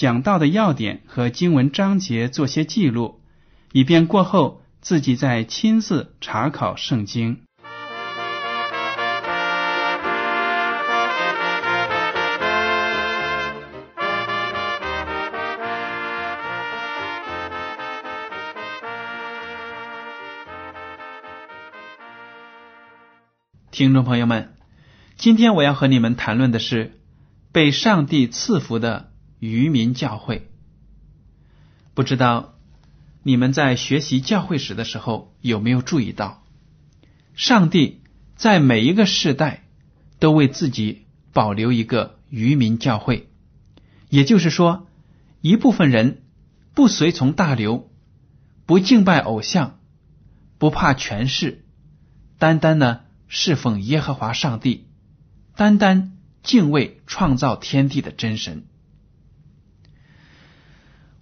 讲到的要点和经文章节做些记录，以便过后自己再亲自查考圣经。听众朋友们，今天我要和你们谈论的是被上帝赐福的渔民教会。不知道你们在学习教会史的时候有没有注意到，上帝在每一个世代都为自己保留一个渔民教会，也就是说，一部分人不随从大流，不敬拜偶像，不怕权势，单单呢。侍奉耶和华上帝，单单敬畏创造天地的真神。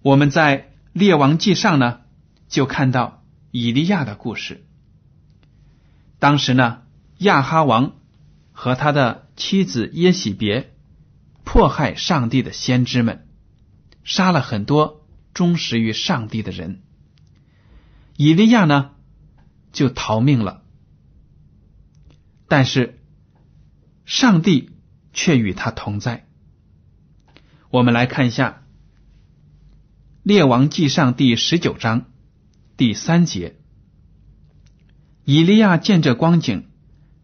我们在列王记上呢，就看到以利亚的故事。当时呢，亚哈王和他的妻子耶喜别迫害上帝的先知们，杀了很多忠实于上帝的人。以利亚呢，就逃命了。但是，上帝却与他同在。我们来看一下《列王记上》第十九章第三节：以利亚见这光景，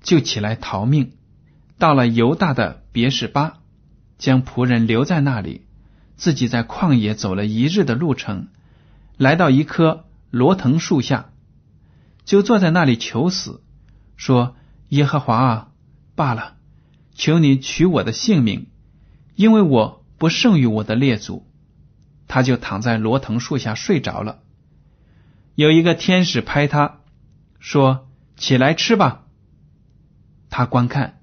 就起来逃命，到了犹大的别是巴，将仆人留在那里，自己在旷野走了一日的路程，来到一棵罗藤树下，就坐在那里求死，说。耶和华啊，罢了，求你取我的性命，因为我不胜于我的列祖。他就躺在罗藤树下睡着了。有一个天使拍他说：“起来吃吧。”他观看，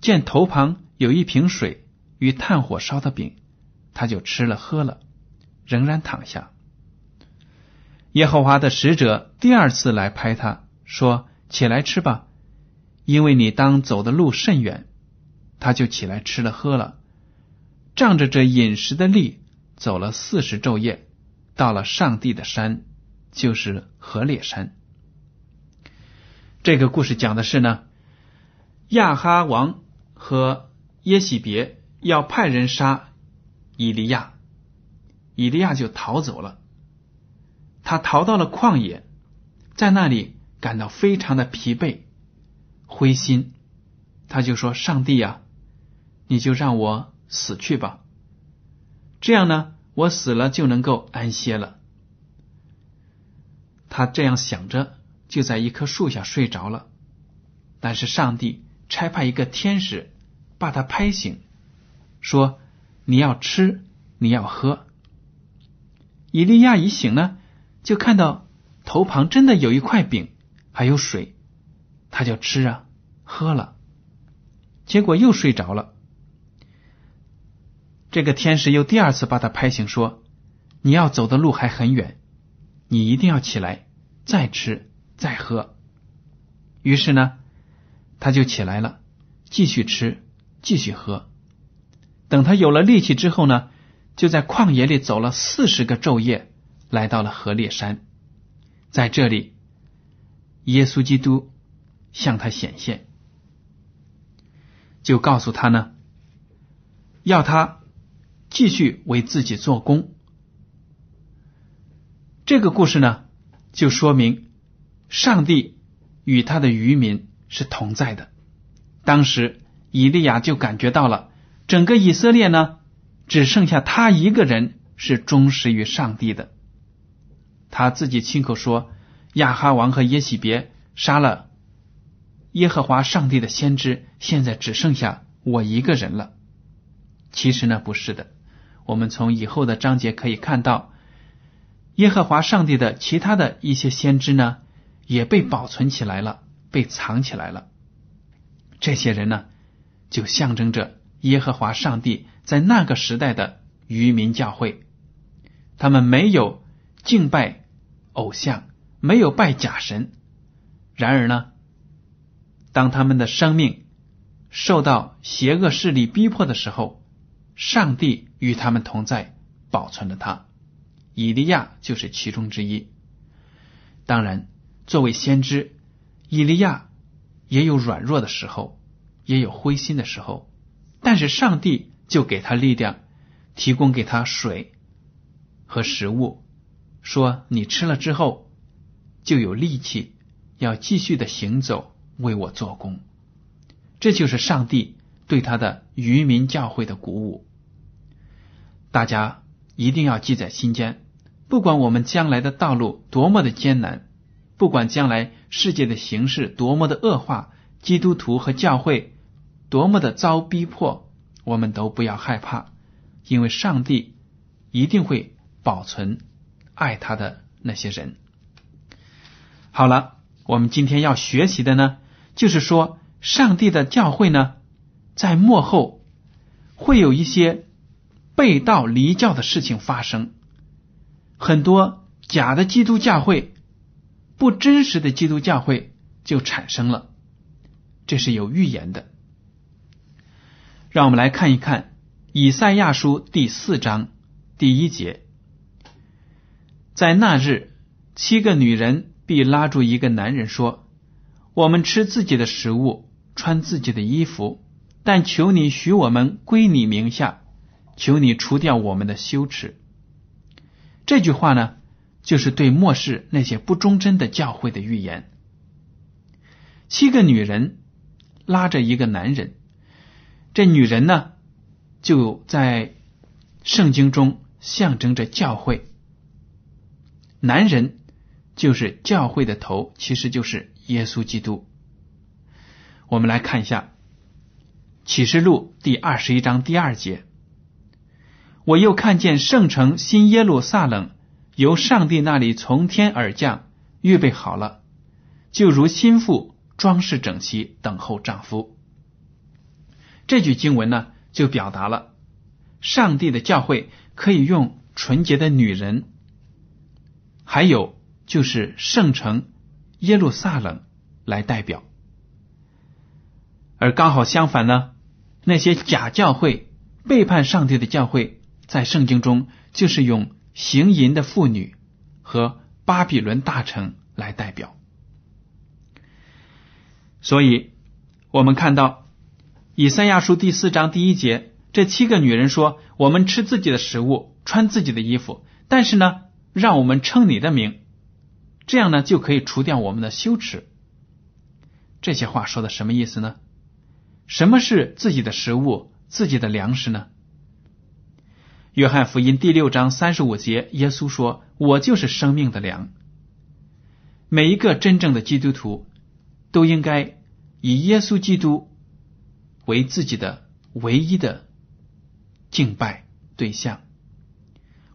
见头旁有一瓶水与炭火烧的饼，他就吃了喝了，仍然躺下。耶和华的使者第二次来拍他说：“起来吃吧。”因为你当走的路甚远，他就起来吃了喝了，仗着这饮食的力，走了四十昼夜，到了上帝的山，就是河烈山。这个故事讲的是呢，亚哈王和耶喜别要派人杀以利亚，以利亚就逃走了，他逃到了旷野，在那里感到非常的疲惫。灰心，他就说：“上帝呀，你就让我死去吧，这样呢，我死了就能够安歇了。”他这样想着，就在一棵树下睡着了。但是上帝差派一个天使把他拍醒，说：“你要吃，你要喝。”以利亚一醒呢，就看到头旁真的有一块饼，还有水，他就吃啊。喝了，结果又睡着了。这个天使又第二次把他拍醒，说：“你要走的路还很远，你一定要起来，再吃再喝。”于是呢，他就起来了，继续吃，继续喝。等他有了力气之后呢，就在旷野里走了四十个昼夜，来到了河烈山。在这里，耶稣基督向他显现。就告诉他呢，要他继续为自己做工，这个故事呢，就说明上帝与他的渔民是同在的。当时以利亚就感觉到了，整个以色列呢，只剩下他一个人是忠实于上帝的。他自己亲口说：“亚哈王和耶喜别杀了耶和华上帝的先知，现在只剩下我一个人了。”其实呢，不是的。我们从以后的章节可以看到。耶和华上帝的其他的一些先知呢，也被保存起来了，被藏起来了。这些人呢，就象征着耶和华上帝在那个时代的渔民教会。他们没有敬拜偶像，没有拜假神。然而呢，当他们的生命受到邪恶势力逼迫的时候，上帝与他们同在，保存了他。以利亚就是其中之一。当然，作为先知，以利亚也有软弱的时候，也有灰心的时候。但是上帝就给他力量，提供给他水和食物，说：“你吃了之后，就有力气，要继续的行走，为我做工。”这就是上帝对他的渔民教会的鼓舞。大家一定要记在心间。不管我们将来的道路多么的艰难，不管将来世界的形势多么的恶化，基督徒和教会多么的遭逼迫，我们都不要害怕，因为上帝一定会保存爱他的那些人。好了，我们今天要学习的呢，就是说，上帝的教会呢，在幕后会有一些背道离教的事情发生。很多假的基督教会、不真实的基督教会就产生了，这是有预言的。让我们来看一看《以赛亚书》第四章第一节：在那日，七个女人必拉住一个男人说：“我们吃自己的食物，穿自己的衣服，但求你许我们归你名下，求你除掉我们的羞耻。”这句话呢，就是对末世那些不忠贞的教会的预言。七个女人拉着一个男人，这女人呢，就在圣经中象征着教会。男人就是教会的头，其实就是耶稣基督。我们来看一下启示录第二十一章第二节。我又看见圣城新耶路撒冷由上帝那里从天而降，预备好了，就如心腹装饰整齐，等候丈夫。这句经文呢，就表达了上帝的教会可以用纯洁的女人，还有就是圣城耶路撒冷来代表，而刚好相反呢，那些假教会背叛上帝的教会。在圣经中，就是用行淫的妇女和巴比伦大臣来代表。所以，我们看到以赛亚书第四章第一节，这七个女人说：“我们吃自己的食物，穿自己的衣服，但是呢，让我们称你的名，这样呢，就可以除掉我们的羞耻。”这些话说的什么意思呢？什么是自己的食物、自己的粮食呢？约翰福音第六章三十五节，耶稣说：“我就是生命的粮。”每一个真正的基督徒都应该以耶稣基督为自己的唯一的敬拜对象。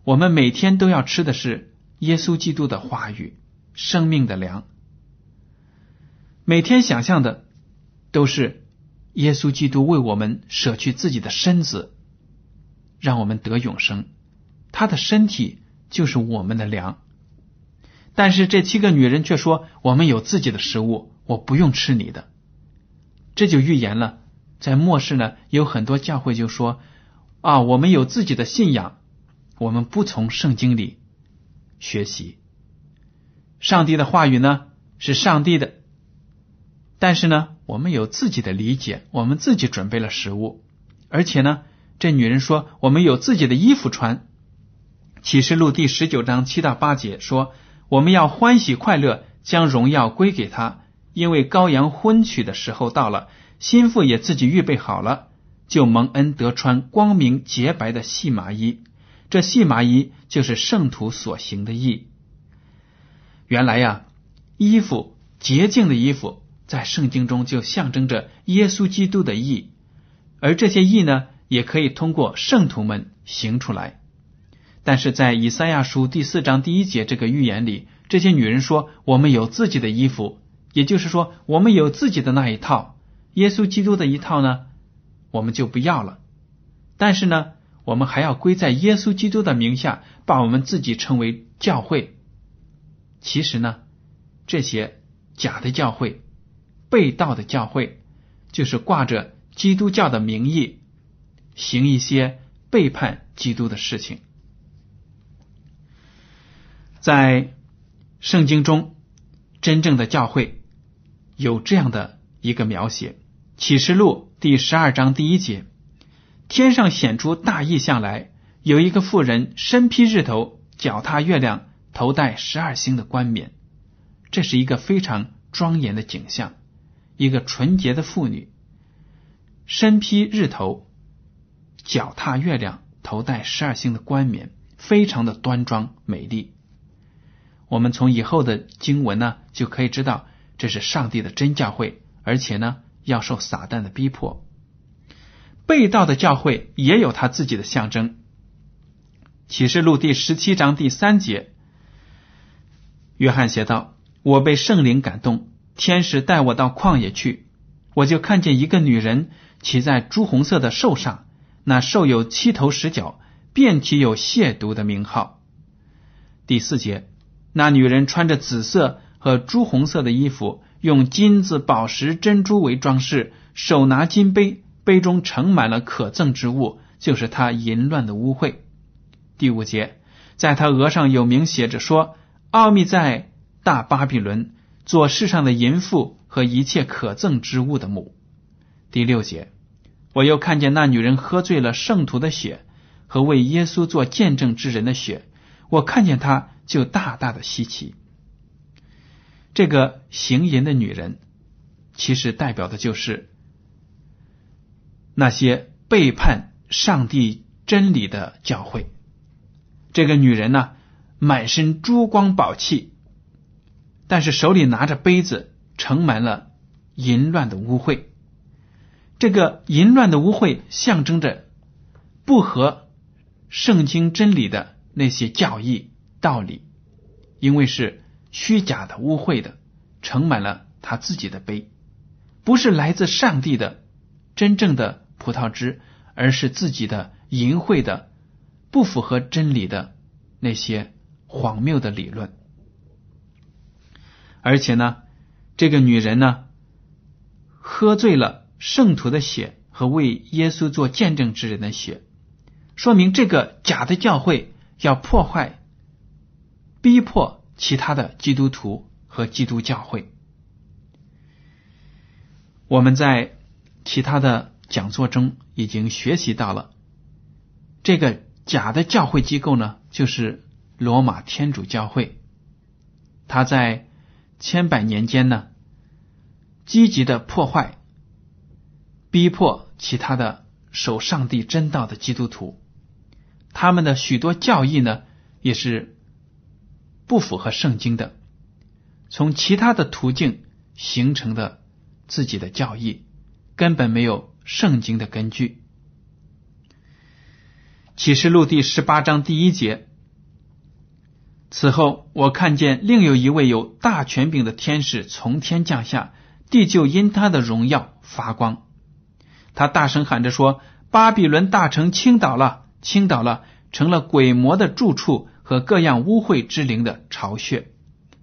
我们每天都要吃的是耶稣基督的话语，生命的粮。每天想象的都是耶稣基督为我们舍去自己的身子。让我们得永生，他的身体就是我们的粮。但是这七个女人却说：“我们有自己的食物，我不用吃你的。”这就预言了，在末世呢，有很多教会就说：“啊，我们有自己的信仰，我们不从圣经里学习。上帝的话语呢是上帝的，但是呢，我们有自己的理解，我们自己准备了食物，而且呢。”这女人说：“我们有自己的衣服穿。”启示录第十九章七到八节说：“我们要欢喜快乐，将荣耀归给他，因为羔羊婚娶的时候到了，心腹也自己预备好了，就蒙恩得穿光明洁白的细麻衣。这细麻衣就是圣徒所行的义。原来呀，衣服洁净的衣服，在圣经中就象征着耶稣基督的义，而这些义呢，也可以通过圣徒们行出来。”但是在以赛亚书第四章第一节这个预言里，这些女人说：“我们有自己的衣服，也就是说，我们有自己的那一套。耶稣基督的一套呢，我们就不要了。但是呢，我们还要归在耶稣基督的名下，把我们自己称为教会。其实呢，这些假的教会、被盗的教会，就是挂着基督教的名义，行一些背叛基督的事情。”在圣经中，真正的教会有这样的一个描写：《启示录》第十二章第一节，天上显出大异象来，有一个妇人身披日头，脚踏月亮，头戴十二星的冠冕。这是一个非常庄严的景象，一个纯洁的妇女，身披日头，脚踏月亮，头戴十二星的冠冕，非常的端庄美丽。我们从以后的经文呢，就可以知道这是上帝的真教会，而且呢要受撒旦的逼迫。被盗的教会也有他自己的象征。启示录第十七章第三节，约翰写道：“我被圣灵感动，天使带我到旷野去，我就看见一个女人骑在朱红色的兽上，那兽有七头十角，遍体有亵渎的名号。”第四节。那女人穿着紫色和朱红色的衣服，用金子、宝石、珍珠为装饰，手拿金杯，杯中盛满了可憎之物，就是她淫乱的污秽。第五节，在她额上有名写着说：“奥秘在大巴比伦，做世上的淫妇和一切可憎之物的母。”第六节，我又看见那女人喝醉了圣徒的血和为耶稣做见证之人的血，我看见她。就大大的稀奇。这个行淫的女人，其实代表的就是那些背叛上帝真理的教会。这个女人呢，满身珠光宝气，但是手里拿着杯子，盛满了淫乱的污秽。这个淫乱的污秽象征着不合圣经真理的那些教义。道理，因为是虚假的、污秽的，盛满了他自己的杯，不是来自上帝的真正的葡萄汁，而是自己的淫秽的、不符合真理的那些荒谬的理论。而且呢，这个女人呢，喝醉了圣徒的血和为耶稣做见证之人的血，说明这个假的教会要破坏。逼迫其他的基督徒和基督教会。我们在其他的讲座中已经学习到了，这个假的教会机构呢，就是罗马天主教会。他在千百年间呢，积极的破坏、逼迫其他的守上帝真道的基督徒，他们的许多教义呢，也是。不符合圣经的，从其他的途径形成的自己的教义，根本没有圣经的根据。启示录第十八章第一节，此后我看见另有一位有大权柄的天使从天降下，地就因他的荣耀发光。他大声喊着说：“巴比伦大城倾倒了，倾倒了，成了鬼魔的住处。”和各样污秽之灵的巢穴，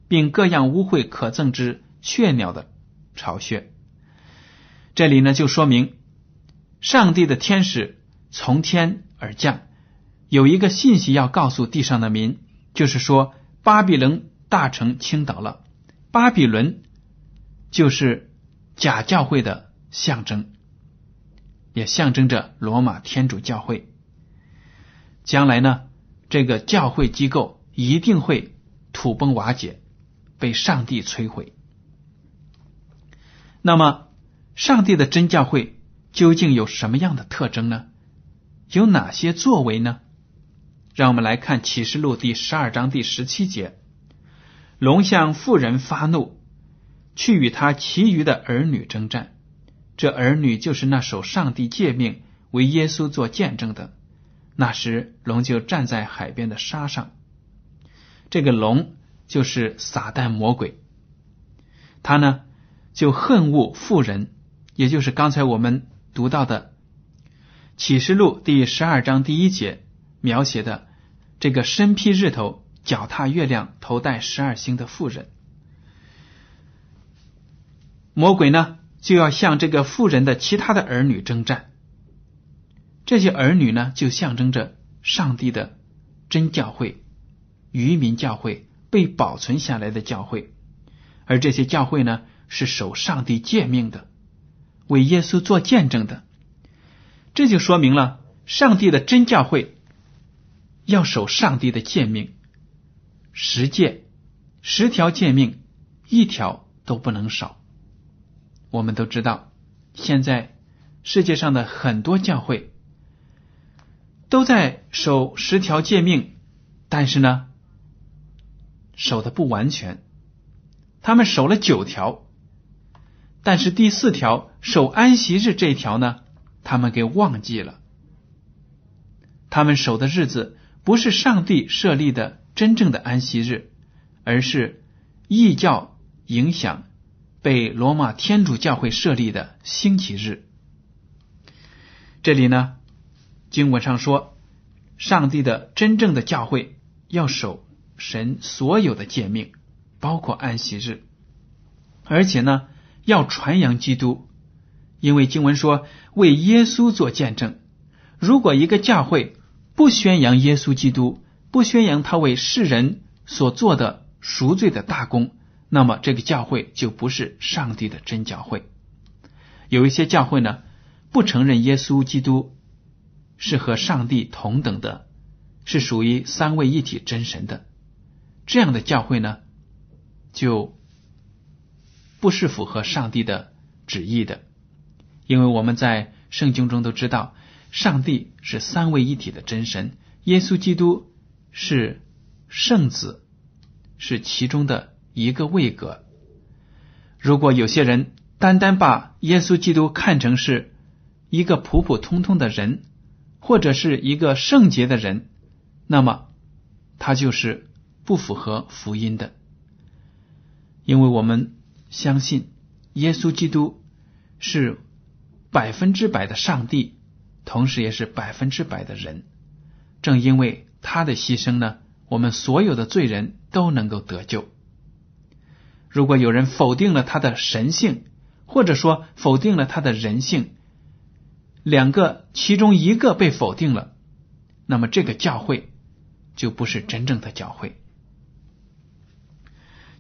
并各样污秽可憎之雀鸟的巢穴。这里呢，就说明上帝的天使从天而降，有一个信息要告诉地上的民，就是说巴比伦大城倾倒了。巴比伦就是假教会的象征，也象征着罗马天主教会。将来呢？这个教会机构一定会土崩瓦解，被上帝摧毁。那么，上帝的真教会究竟有什么样的特征呢？有哪些作为呢？让我们来看启示录第十二章第十七节：龙向妇人发怒，去与他其余的儿女征战。这儿女就是那守上帝诫命、为耶稣做见证的。那时，龙就站在海边的沙上。这个龙就是撒旦魔鬼，他呢就恨恶妇人，也就是刚才我们读到的。启示录第十二章第一节描写的这个身披日头、脚踏月亮、头戴十二星的妇人，魔鬼呢就要向这个妇人的其他的儿女征战。这些儿女呢，就象征着上帝的真教会、渔民教会被保存下来的教会，而这些教会呢，是守上帝诫命的，为耶稣做见证的。这就说明了，上帝的真教会要守上帝的诫命，十诫、十条诫命，一条都不能少。我们都知道，现在世界上的很多教会都在守十条诫命，但是呢，守的不完全。他们守了九条，但是第四条守安息日这条呢？他们给忘记了，他们守的日子不是上帝设立的真正的安息日，而是异教影响被罗马天主教会设立的星期日。这里呢，经文上说，上帝的真正的教会要守神所有的诫命，包括安息日，而且呢，要传扬基督。因为经文说为耶稣做见证，如果一个教会不宣扬耶稣基督，不宣扬他为世人所做的赎罪的大功，那么这个教会就不是上帝的真教会。有一些教会呢，不承认耶稣基督是和上帝同等的，是属于三位一体真神的，这样的教会呢，就不是符合上帝的旨意的。因为我们在圣经中都知道，上帝是三位一体的真神，耶稣基督是圣子，是其中的一个位格。如果有些人单单把耶稣基督看成是一个普普通通的人，或者是一个圣洁的人，那么他就是不符合福音的。因为我们相信耶稣基督是。百分之百的上帝，同时也是百分之百的人。正因为他的牺牲呢，我们所有的罪人都能够得救。如果有人否定了他的神性，或者说否定了他的人性，两个其中一个被否定了，那么这个教会就不是真正的教会。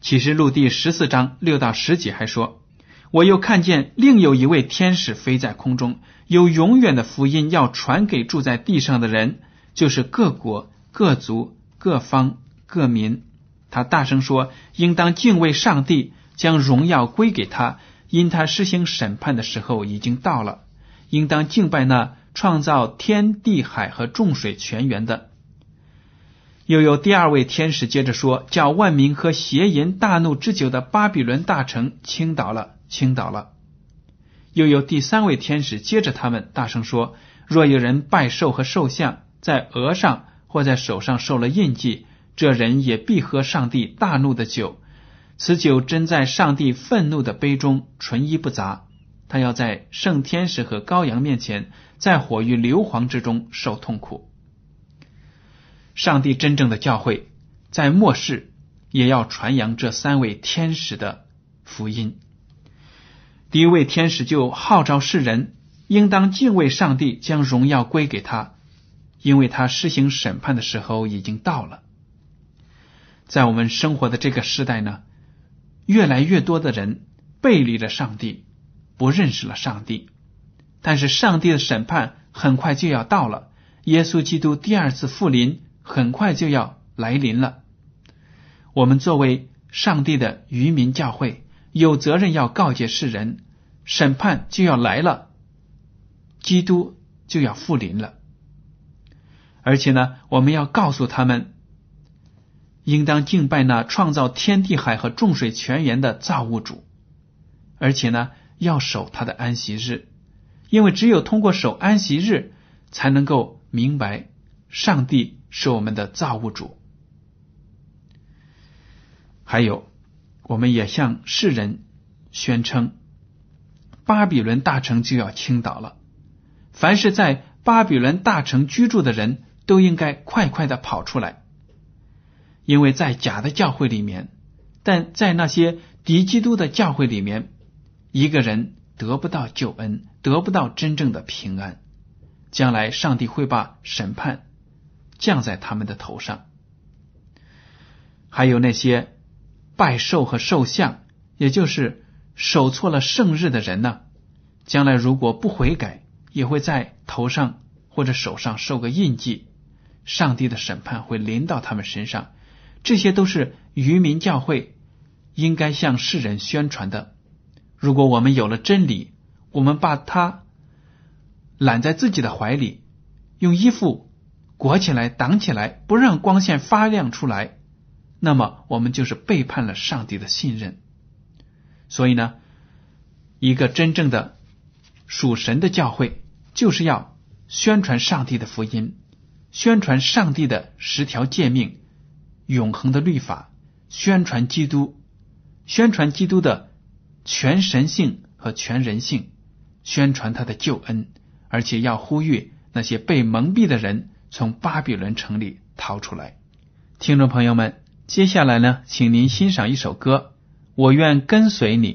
启示录第十四章六到十节还说。我又看见另有一位天使飞在空中，有永远的福音要传给住在地上的人，就是各国、各族、各方、各民。他大声说：“应当敬畏上帝，将荣耀归给他，因他施行审判的时候已经到了。应当敬拜那创造天地海和众水泉源的。”又有第二位天使接着说：“叫万民喝邪淫大怒之久的巴比伦大城倾倒了。”倾倒了。又有第三位天使接着他们大声说：“若有人拜兽和兽像，在额上或在手上受了印记，这人也必喝上帝大怒的酒。此酒真在上帝愤怒的杯中，纯一不杂。他要在圣天使和羔羊面前，在火与硫磺之中受痛苦。上帝真正的教会，在末世也要传扬这三位天使的福音。”一位天使就号召世人，应当敬畏上帝，将荣耀归给他，因为他施行审判的时候已经到了。在我们生活的这个时代呢，越来越多的人背离了上帝，不认识了上帝。但是上帝的审判很快就要到了，耶稣基督第二次复临很快就要来临了。我们作为上帝的渔民教会，有责任要告诫世人，审判就要来了，基督就要复临了。而且呢，我们要告诉他们，应当敬拜那创造天地海和众水泉源的造物主，而且呢，要守他的安息日，因为只有通过守安息日，才能够明白上帝是我们的造物主。还有，我们也向世人宣称，巴比伦大城就要倾倒了。凡是在巴比伦大城居住的人都应该快快的跑出来，因为在假的教会里面，但在那些敌基督的教会里面，一个人得不到救恩，得不到真正的平安，将来上帝会把审判降在他们的头上。还有那些。拜寿和寿像，也就是守错了圣日的人呢，将来如果不悔改，也会在头上或者手上受个印记，上帝的审判会临到他们身上。这些都是渔民教会应该向世人宣传的。如果我们有了真理，我们把它揽在自己的怀里，用衣服裹起来、挡起来，不让光线发亮出来。那么我们就是背叛了上帝的信任，所以呢，一个真正的属神的教会，就是要宣传上帝的福音，宣传上帝的十条诫命、永恒的律法，宣传基督，宣传基督的全神性和全人性，宣传他的救恩，而且要呼吁那些被蒙蔽的人从巴比伦城里逃出来。听众朋友们。接下来呢，请您欣赏一首歌，《我愿跟随你》。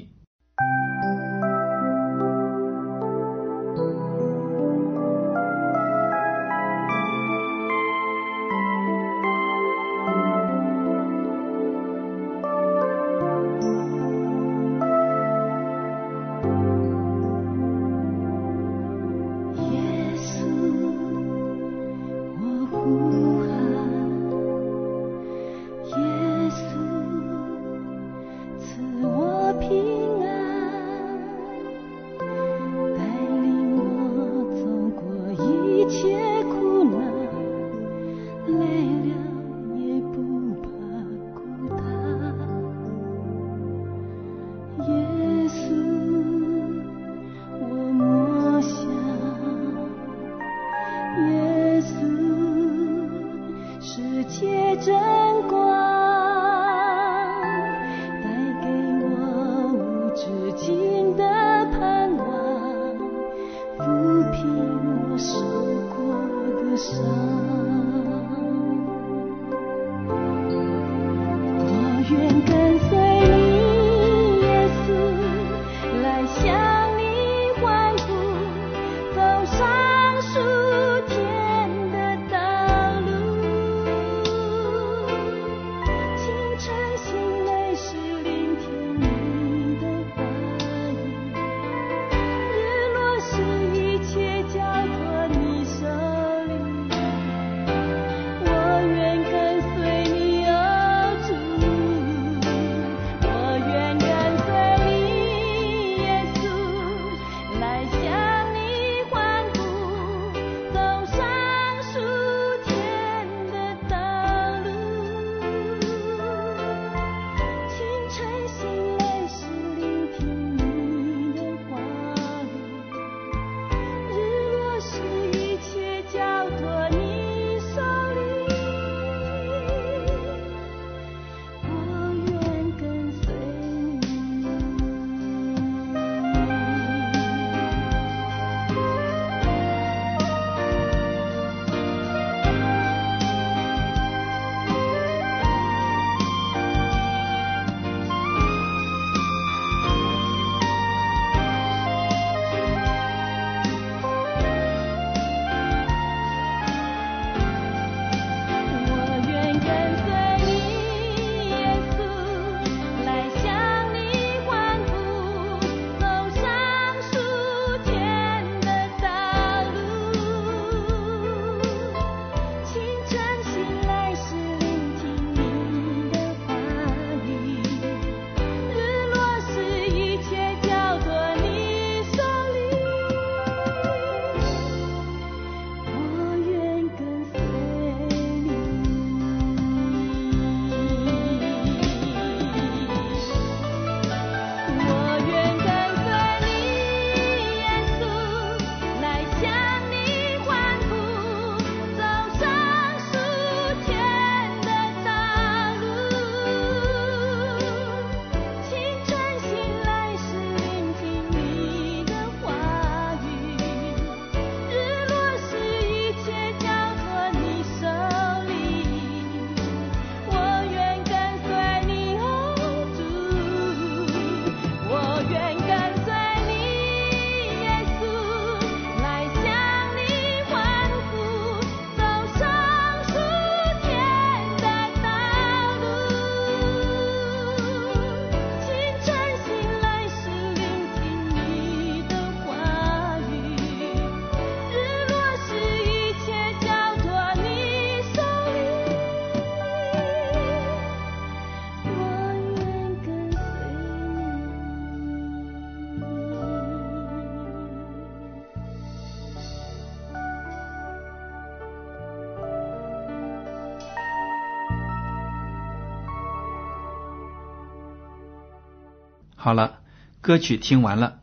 好了，歌曲听完了，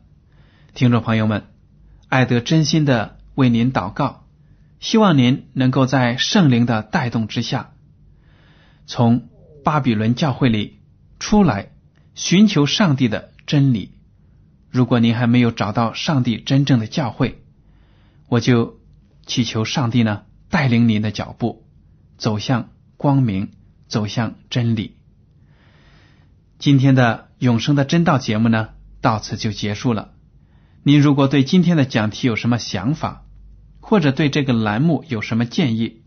听众朋友们，艾德真心的为您祷告，希望您能够在圣灵的带动之下，从巴比伦教会里出来，寻求上帝的真理。如果您还没有找到上帝真正的教会，我就祈求上帝呢带领您的脚步走向光明，走向真理。今天的永生的真道节目呢到此就结束了。您如果对今天的讲题有什么想法，或者对这个栏目有什么建议，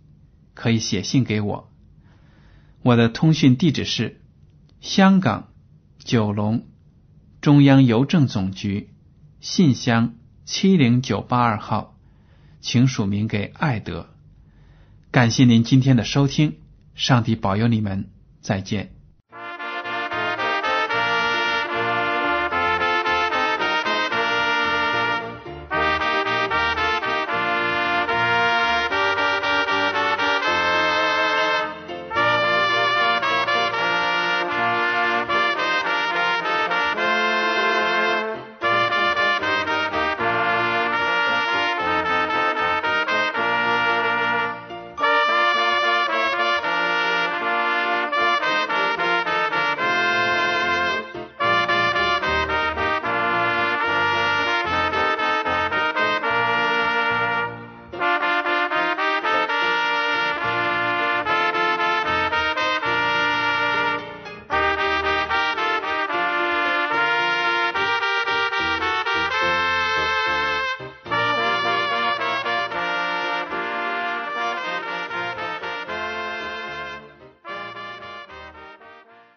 可以写信给我。我的通讯地址是香港九龙。中央邮政总局信箱七零九八二号，请署名给艾德。感谢您今天的收听，上帝保佑你们，再见。